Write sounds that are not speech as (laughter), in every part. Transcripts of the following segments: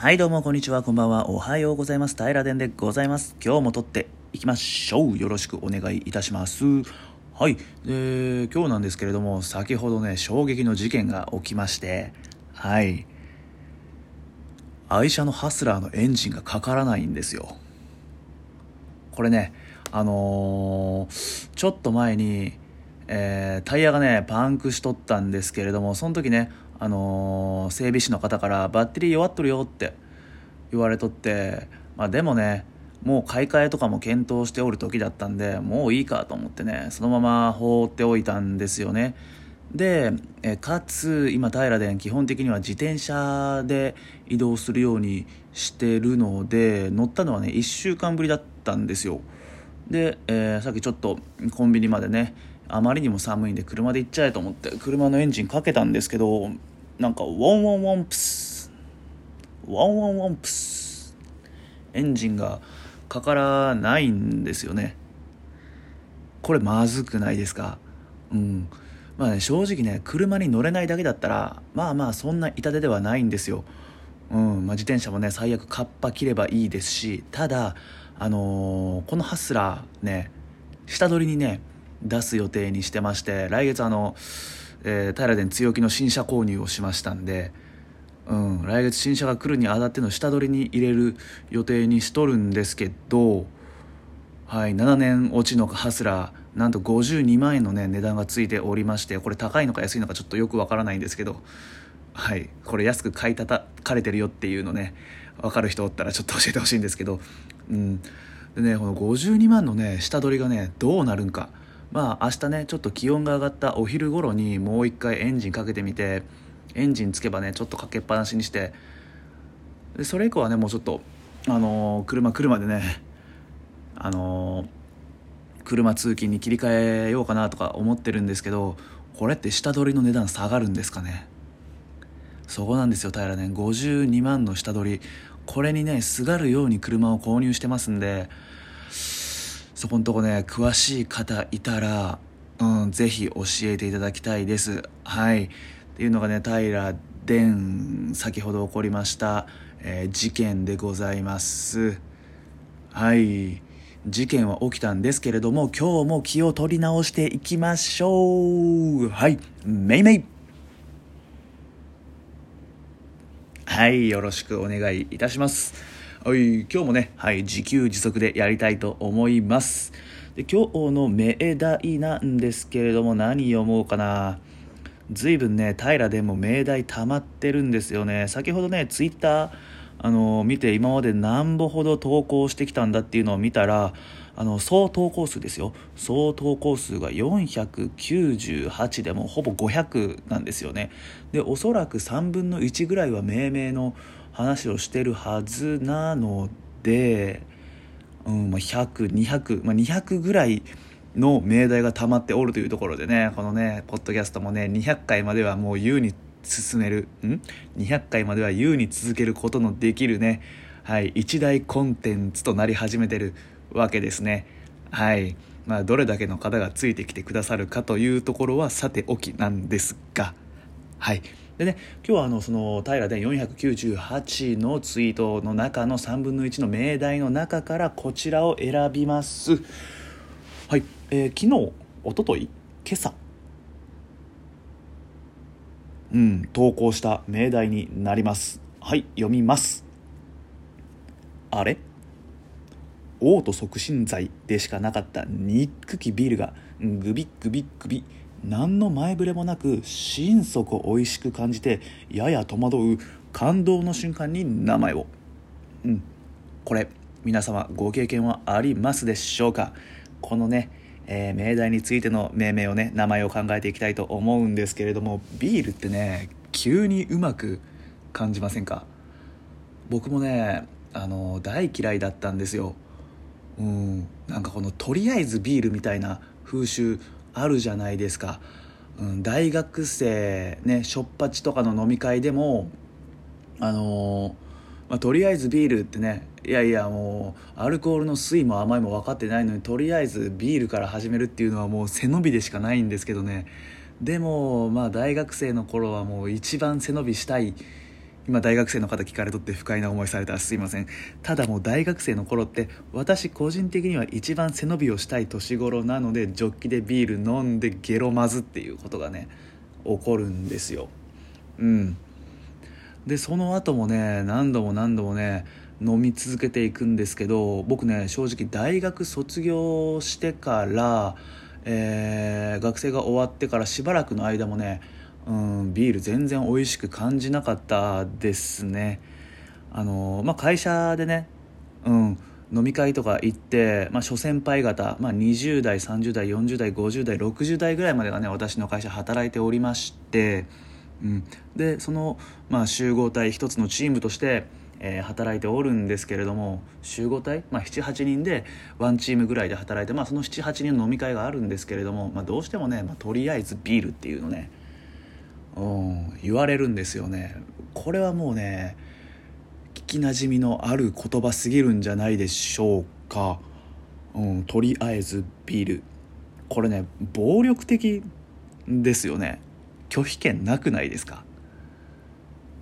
はいどうもこんにちは。こんばんは。おはようございます。平殿でございます。今日も撮っていきましょう。よろしくお願いいたします。はいで今日なんですけれども先ほどね衝撃の事件が起きましてはい。愛車のハスラーのエンジンがかからないんですよ。これねあのー、ちょっと前に、えー、タイヤがねパンクしとったんですけれどもその時ねあのー、整備士の方からバッテリー弱っとるよって言われとって、まあ、でもねもう買い替えとかも検討しておる時だったんでもういいかと思ってねそのまま放っておいたんですよね。でえかつ今平で基本的には自転車で移動するようにしてるので乗ったのはね1週間ぶりだったんですよ。で、えー、さっきちょっとコンビニまでねあまりにも寒いんで車で行っちゃえと思って車のエンジンかけたんですけどなんかウォンウォンウォンプス。ウォンウォンウォンプス。エンジンがかからないんですよね。これまずくないですか？うん。まあね正直ね車に乗れないだけだったらまあまあそんな痛手ではないんですよ。うん。まあ、自転車もね最悪カッパ着ればいいですしただあのー、このハスラーね下取りにね出す予定にしてまして来月あの、えー、平殿強気の新車購入をしましたんで、うん、来月新車が来るにあたっての下取りに入れる予定にしとるんですけど、はい、7年落ちのハスラーなんと52万円のね値段がついておりましてこれ高いのか安いのかちょっとよくわからないんですけどはいこれ安く買いたたかれてるよっていうのね分かる人おったらちょっと教えてほしいんですけどうんでねこの52万のね下取りがねどうなるんかまあ明日ねちょっと気温が上がったお昼頃にもう一回エンジンかけてみてエンジンつけばねちょっとかけっぱなしにしてでそれ以降はねもうちょっとあのー、車車でねあのー、車通勤に切り替えようかなとか思ってるんですけどこれって下取りの値段下がるんですかね？そこなんですよ平ね。52万の下取り。これにねすがるように車を購入してますんでそこのとこね詳しい方いたら、うん、ぜひ教えていただきたいです。はい。っていうのがね平伝先ほど起こりました、えー、事件でございます。はい。事件は起きたんですけれども今日も気を取り直していきましょう。はい。めいめいはい。よろしくお願いいたします。はい、今日もね、はい、自給自足でやりたいと思います。で今日の命題なんですけれども、何読もうかな。ずいぶんね、平でも命題溜まってるんですよね。先ほどね、ツイッター、あの見て今まで何歩ほど投稿してきたんだっていうのを見たらあの総投稿数ですよ総投稿数が498でもほぼ500なんですよねでおそらく3分の1ぐらいは命名の話をしてるはずなので、うんまあ、100200、まあ、200ぐらいの命題が溜まっておるというところでねこのねポッドキャストもね200回まではもう優に進めるん？200回までは優に続けることのできるねはい一大コンテンツとなり始めてるわけですね。はい。まあどれだけの方がついてきてくださるかというところはさておきなんですがはい。でね今日はあのその平で498のツイートの中の3分の1の命題の中からこちらを選びます。はい、えー、昨日おととい今朝。うん投稿した命題になります。はい読みます。あれ？嘔吐促進剤でしかなかった憎きビールがグビッグビッグビ何の前触れもなく心底美味しく感じてやや戸惑う感動の瞬間に名前を。うん。これ皆様ご経験はありますでしょうか？このね、えー、命題についての命名をね名前を考えていきたいと思うんですけれどもビールってね急にうまく感じませんか？僕もねあの大嫌いだったんですよ。うん。なんかこのとりあえずビールみたいな風習あるじゃないですか、うん、大学生ねしょっぱちとかの飲み会でもあのー、まあ、とりあえずビールってねいやいやもうアルコールの酸いも甘いも分かってないのにとりあえずビールから始めるっていうのはもう背伸びでしかないんですけどね。でもまあ大学生の頃はもう一番背伸びしたい今大学生の方聞かれとって不快な思いされたらすいません。ただもう大学生の頃って私個人的には一番背伸びをしたい年頃なのでジョッキでビール飲んでゲロまずっていうことがね起こるんですよ。うん。でその後もね何度も何度もね飲み続けていくんですけど僕ね正直大学卒業してから、えー、学生が終わってからしばらくの間もねうんビール全然美味しく感じなかったですね。あのまあ会社でねうん飲み会とか行って、まあ、諸先輩方、まあ、20代30代40代50代60代ぐらいまでがね私の会社働いておりまして、うん、でその、まあ、集合体一つのチームとして、えー、働いておるんですけれども集合体、まあ、78人でワンチームぐらいで働いて、まあ、その78人の飲み会があるんですけれども、まあ、どうしてもね、まあ、とりあえずビールっていうのねうん、言われるんですよね。これはもうね聞きなじみのある言葉すぎるんじゃないでしょうか、うん、とりあえずビール。これね暴力的ですよね。拒否権なくないですか？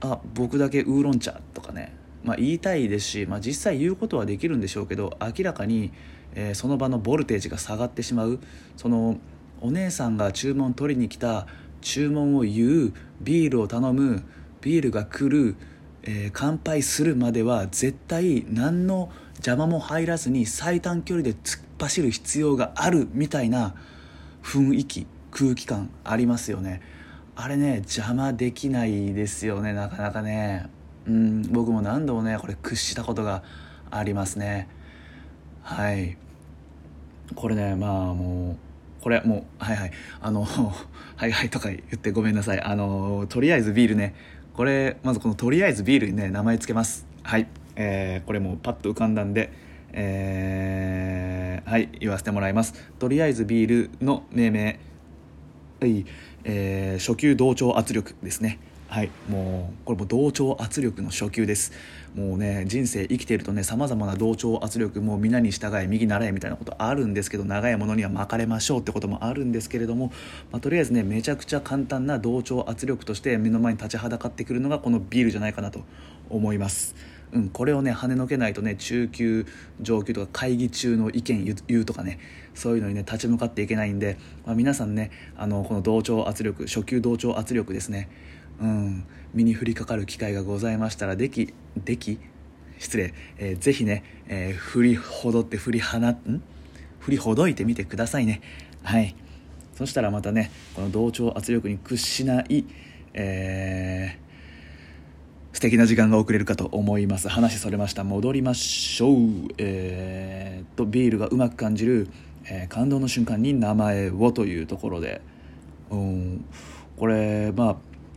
あ僕だけウーロン茶とかね。まあ言いたいですし、まあ、実際言うことはできるんでしょうけど明らかに、えー、その場のボルテージが下がってしまう。そのお姉さんが注文取りに来た注文を言うビールを頼むビールが来る、えー、乾杯するまでは絶対何の邪魔も入らずに最短距離で突っ走る必要があるみたいな雰囲気空気感ありますよね。あれね邪魔できないですよねなかなかね。うん僕も何度もねこれ屈したことがありますね。はい。これねまあもうこれもうはいはい。あの (laughs) はいはいとか言ってごめんなさい。あのとりあえずビールね。これまずこのとりあえずビールにね名前つけます。はい。えー、これもパッと浮かんだんでえー、はい言わせてもらいます。とりあえずビールの命名。はい、えー、初級同調圧力ですね。はい。もうこれも同調圧力の初級です。もうね人生生きているとねさまざまな同調圧力もう皆に従え右習えみたいなことあるんですけど長いものには巻かれましょうってこともあるんですけれども、まあ、とりあえずねめちゃくちゃ簡単な同調圧力として目の前に立ちはだかってくるのがこのビールじゃないかなと思います。うん、これをね跳ねのけないとね中級上級とか会議中の意見言うとかねそういうのにね立ち向かっていけないんで、まあ、皆さんねあのこの同調圧力初級同調圧力ですね。うん、身に降りかかる機会がございましたらできでき失礼、えー、ぜひね、えー、振りほどって振り放ん？振りほどいてみてくださいね。はい。そしたらまたねこの同調圧力に屈しない、えー、素敵な時間が送れるかと思います。話それました。戻りましょう。えー、とビールがうまく感じる、えー、感動の瞬間に名前をというところで。うん。これまあ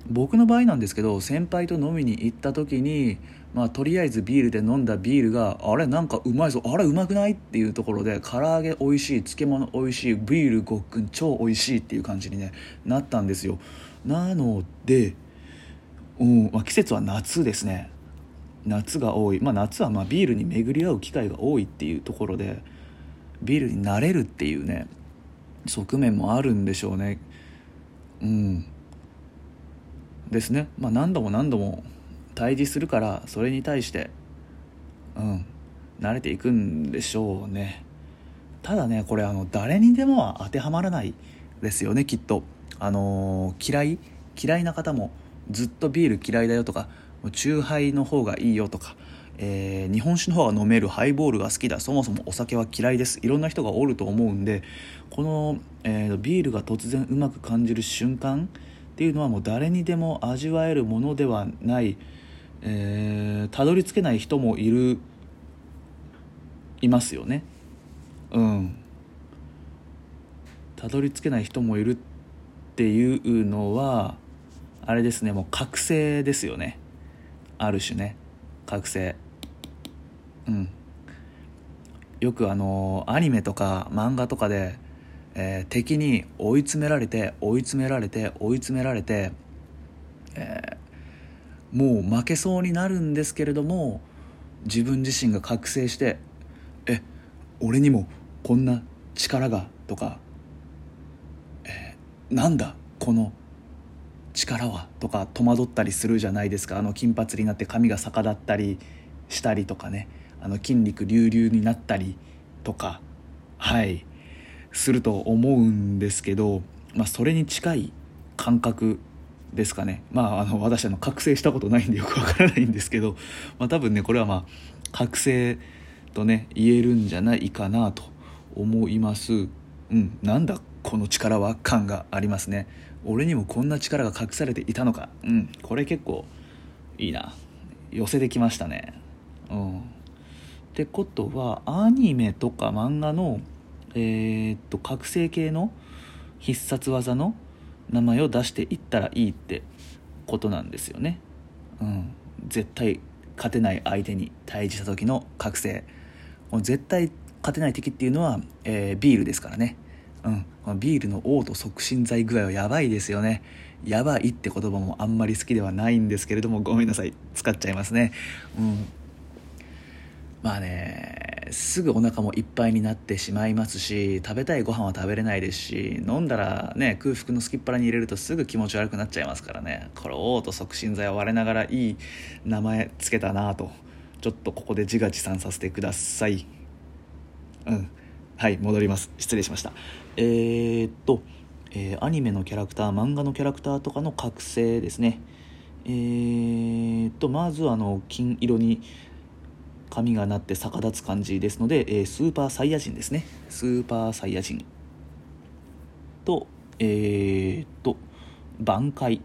僕の場合なんですけど先輩と飲みに行った時に、まあ、とりあえずビールで飲んだビールがあれなんかうまいぞあれうまくない？っていうところで唐揚げ美味しい漬物美味しいビールごっくん超美味しいっていう感じに、ね、なったんですよ。なので、うんまあ、季節は夏ですね。夏が多い、まあ、夏はまビールに巡り合う機会が多いっていうところでビールになれるっていうね側面もあるんでしょうね。うん。ですね、まあ、何度も何度も対峙するからそれに対してうん慣れていくんでしょうね。ただねこれあの誰にでも当てはまらないですよねきっと。あのー、嫌い嫌いな方もずっとビール嫌いだよとか酎ハイの方がいいよとか、えー、日本酒の方が飲めるハイボールが好きだそもそもお酒は嫌いです。いろんな人がおると思うんでこの、えー、ビールが突然うまく感じる瞬間っていうのはもう誰にでも味わえるものではないえー、たどり着けない人もいるいますよね。うん。たどり着けない人もいるっていうのはあれですねもう覚醒ですよね。ある種ね。覚醒。うん。よくあのアニメとか漫画とかでえー、敵に追い詰められて追い詰められて追い詰められて、えー、もう負けそうになるんですけれども自分自身が覚醒して「え俺にもこんな力が」とか「えー、なんだこの力はとか戸惑ったりするじゃないですか。あの金髪になって髪が逆立ったりしたりとかね。あの筋肉隆々になったりとか。はい。すると思うんですけど、まあ、それに近い感覚ですかね。まああの私あの覚醒したことないんでよくわからないんですけど、まあ、多分ねこれはまあ覚醒とね言えるんじゃないかなと思います。うんなんだこの力は感がありますね。俺にもこんな力が隠されていたのか。うんこれ結構いいな。寄せてきましたね。うん。ってことはアニメとか漫画のえー、っと覚醒系の必殺技の名前を出していったらいいってことなんですよね。うん。絶対勝てない相手に対峙した時の覚醒。絶対勝てない敵っていうのは、えー、ビールですからね。うん。このビールの嘔吐促進剤具合はやばいですよね。やばいって言葉もあんまり好きではないんですけれどもごめんなさい。使っちゃいますね。うん。まあねすぐお腹もいっぱいになってしまいますし食べたいご飯は食べれないですし飲んだらね空腹のすきっ腹に入れるとすぐ気持ち悪くなっちゃいますからね。これ嘔吐促進剤を我ながらいい名前つけたなと。ちょっとここで自画自賛させてください。うん。はい戻ります。失礼しました。えー、っと、えー、アニメのキャラクター漫画のキャラクターとかの覚醒ですね。えー、っとまずあの金色に髪がなって逆立つ感じですので、えー、スーパーサイヤ人ですね。スーパーサイヤ人。とえー、っと挽回。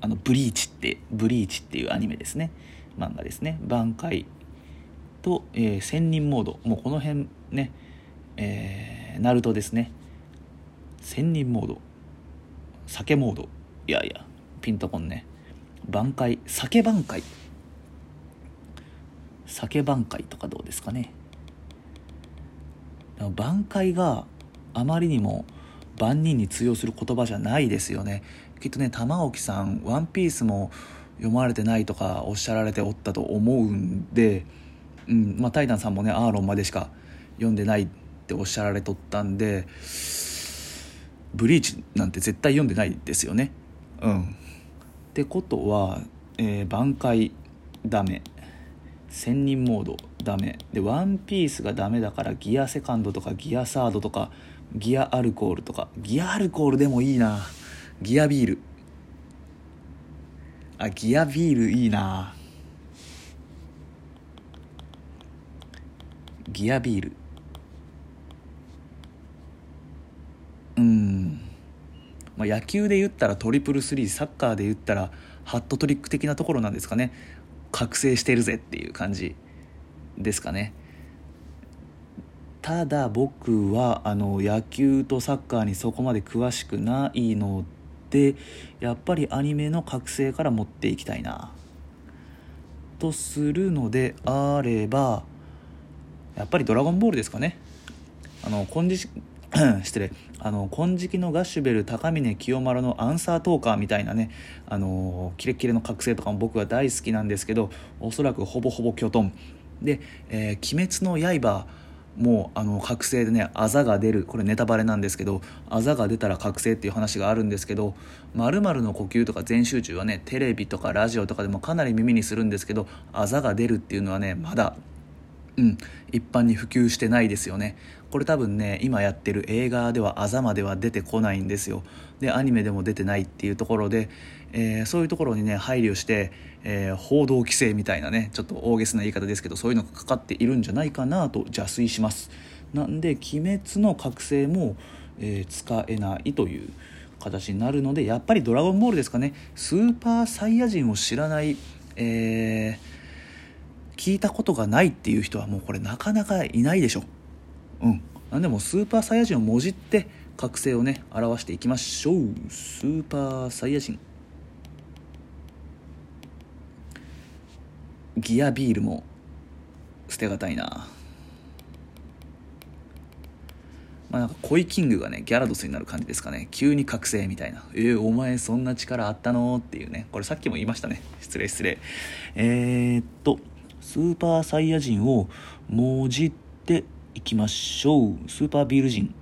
あのブリーチってブリーチっていうアニメですね。漫画ですね。挽回。と、えー、千人モード。もうこの辺ねえー、ナルトですね。千人モード。酒モード。いやいやピンとこんね。挽回。酒挽回。酒挽回とかどうですかね。挽回があまりにも万人に通用する言葉じゃないですよね。きっとね玉置さん「ワンピースも読まれてないとかおっしゃられておったと思うんで、うんまあ、タイタンさんもねアーロンまでしか読んでないっておっしゃられとったんでブリーチなんて絶対読んでないですよね。うん。ってことは、えー、挽回ダメ。千人モードダメ。でワンピースがダメだからギアセカンドとかギアサードとかギアアルコールとか。ギアアルコールでもいいな。ギアビール。あギアビールいいな。ギアビール。うん。まあ、野球で言ったらトリプルスリーサッカーで言ったらハットトリック的なところなんですかね。覚醒してるぜっていう感じですかね。ただ僕はあの野球とサッカーにそこまで詳しくないのでやっぱりアニメの覚醒から持っていきたいなとするのであればやっぱり「ドラゴンボール」ですかね。あの金色 (clears throat) 失礼。あの金色のガッシュベル高峰清丸のアンサートーカーみたいなねあのキレッキレの覚醒とかも僕は大好きなんですけどおそらくほぼほぼキョトン。で「えー、鬼滅の刃」もうあの覚醒でねあざが出る。これネタバレなんですけどあざが出たら覚醒っていう話があるんですけど「まるの呼吸」とか全集中はねテレビとかラジオとかでもかなり耳にするんですけどあざが出るっていうのはねまだうん、一般に普及してないですよね。これ多分ね今やってる映画ではあざまでは出てこないんですよ。でアニメでも出てないっていうところで、えー、そういうところにね配慮して、えー、報道規制みたいなねちょっと大げさな言い方ですけどそういうのがかかっているんじゃないかなと邪推します。なんで「鬼滅」の覚醒も、えー、使えないという形になるのでやっぱり「ドラゴンボール」ですかね。スーパーサイヤ人を知らないえー聞いたことがないっていう人はもうこれなかなかいないでしょ。うん。なんでもスーパーサイヤ人をもじって覚醒をね表していきましょう。スーパーサイヤ人。ギアビールも捨てがたいな。まあなんかコイキングがねギャラドスになる感じですかね。急に覚醒みたいな。えー、お前そんな力あったの？っていうね。これさっきも言いましたね。失礼失礼。えー、っと。スーパーサイヤ人をもじっていきましょう。スーパービール人。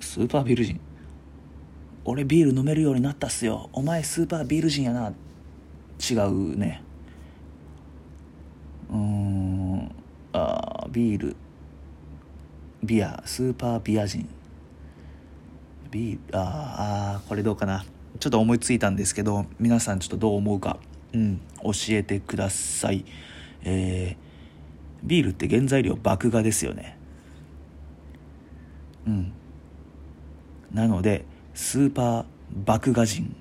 スーパービール人。俺ビール飲めるようになったっすよ。お前スーパービール人やな。違うね。うーん。あービール。ビア。スーパービア人。ビールあーあーこれどうかな。ちょっと思いついたんですけど皆さんちょっとどう思うか。うん。教えてください。えー、ビールって原材料麦芽ですよね。うん。なのでスーパー麦芽人。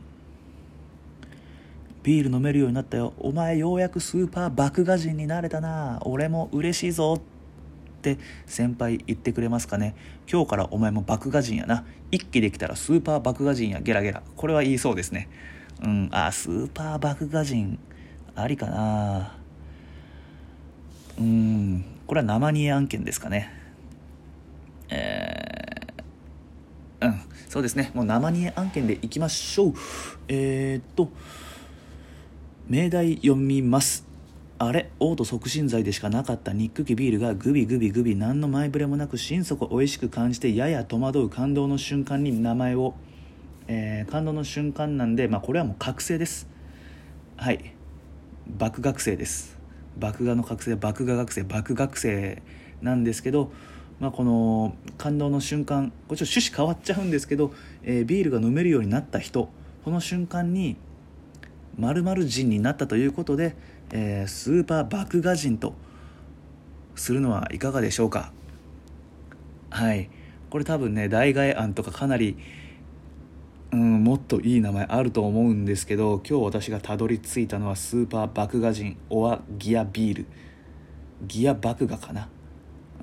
ビール飲めるようになったよ。お前ようやくスーパー麦芽人になれたな。俺も嬉しいぞ。って先輩言ってくれますかね。今日からお前も麦芽人やな。一気できたらスーパー麦芽人や。ゲラゲラ。これは言いそうですね。うんあスーパー麦芽人ありかな。うんこれは生煮え案件ですかね。えー、うんそうですね。もう生煮え案件でいきましょう。えー、っと命題読みます。あれ嘔吐促進剤でしかなかった。ニックキビールがグビグビグビ何の前触れもなく心底美味しく感じてやや戸惑う感動の瞬間に名前を、えー感動の瞬間なんで、まあ、これはもう覚醒です。はい。爆学生です。爆芽の覚醒爆芽学生爆学生なんですけど、まあ、この感動の瞬間これちょっと趣旨変わっちゃうんですけど、えービールが飲めるようになった人この瞬間に〇〇人になったということで、えースーパー麦芽人とするのはいかがでしょうか。はい。これ多分ね代替案とかかなり、うん、もっといい名前あると思うんですけど今日私がたどり着いたのはスーパー麦芽人オアギアビール。ギア麦芽かな、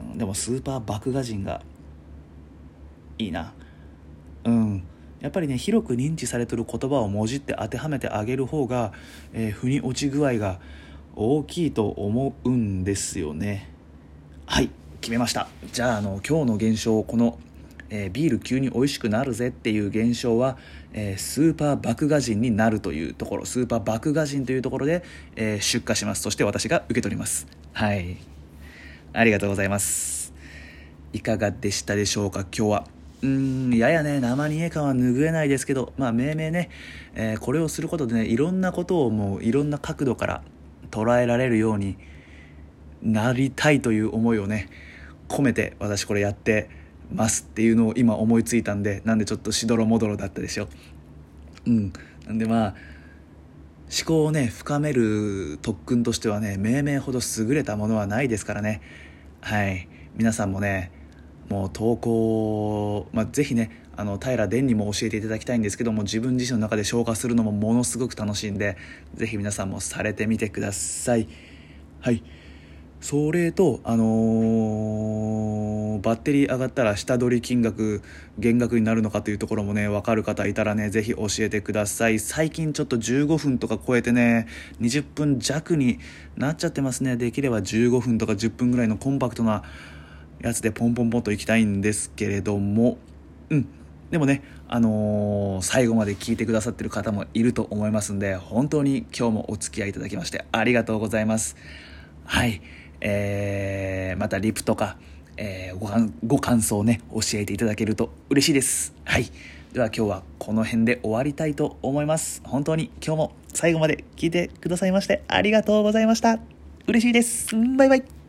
うんでもスーパー麦芽人がいいな。うん。やっぱりね広く認知されてる言葉をもじって当てはめてあげる方が、えー腑に落ち具合が大きいと思うんですよね。はい決めました。じゃああの今日の現象をこの、えービール急に美味しくなるぜっていう現象は、えースーパー麦芽人になるというところスーパー麦芽人というところで、えー出荷します。そして私が受け取ります。はい。ありがとうございます。いかがでしたでしょうか今日は。うんややね生煮え感は拭えないですけどまあ命名ね、えこれをすることでねいろんなことをもういろんな角度から捉えられるようになりたいという思いをね込めて私これやってますっていうのを今思いついたんでなんでちょっとしどろもどろだったでしょう。ん。なんでまあ思考をね深める特訓としてはね命名ほど優れたものはないですからね。はい。皆さんもねもう投稿、まあ、ぜひねあの平殿にも教えていただきたいんですけども自分自身の中で消化するのもものすごく楽しいんでぜひ皆さんもされてみてください。はい。それとあのーバッテリー上がったら下取り金額減額になるのかというところもね分かる方いたらねぜひ教えてください。最近ちょっと15分とか超えてね20分弱になっちゃってますね。できれば15分とか10分ぐらいのコンパクトなやつでポンポンポンといきたいんですけれども。うん。でもね、あのー最後まで聞いてくださってる方もいると思いますんで本当に今日もお付き合いいただきましてありがとうございます。はい。えーまたリプとか、えーご感ご感想をね教えていただけると嬉しいです。はい。では今日はこの辺で終わりたいと思います。本当に今日も最後まで聞いてくださいましてありがとうございました。嬉しいです。バイバイ。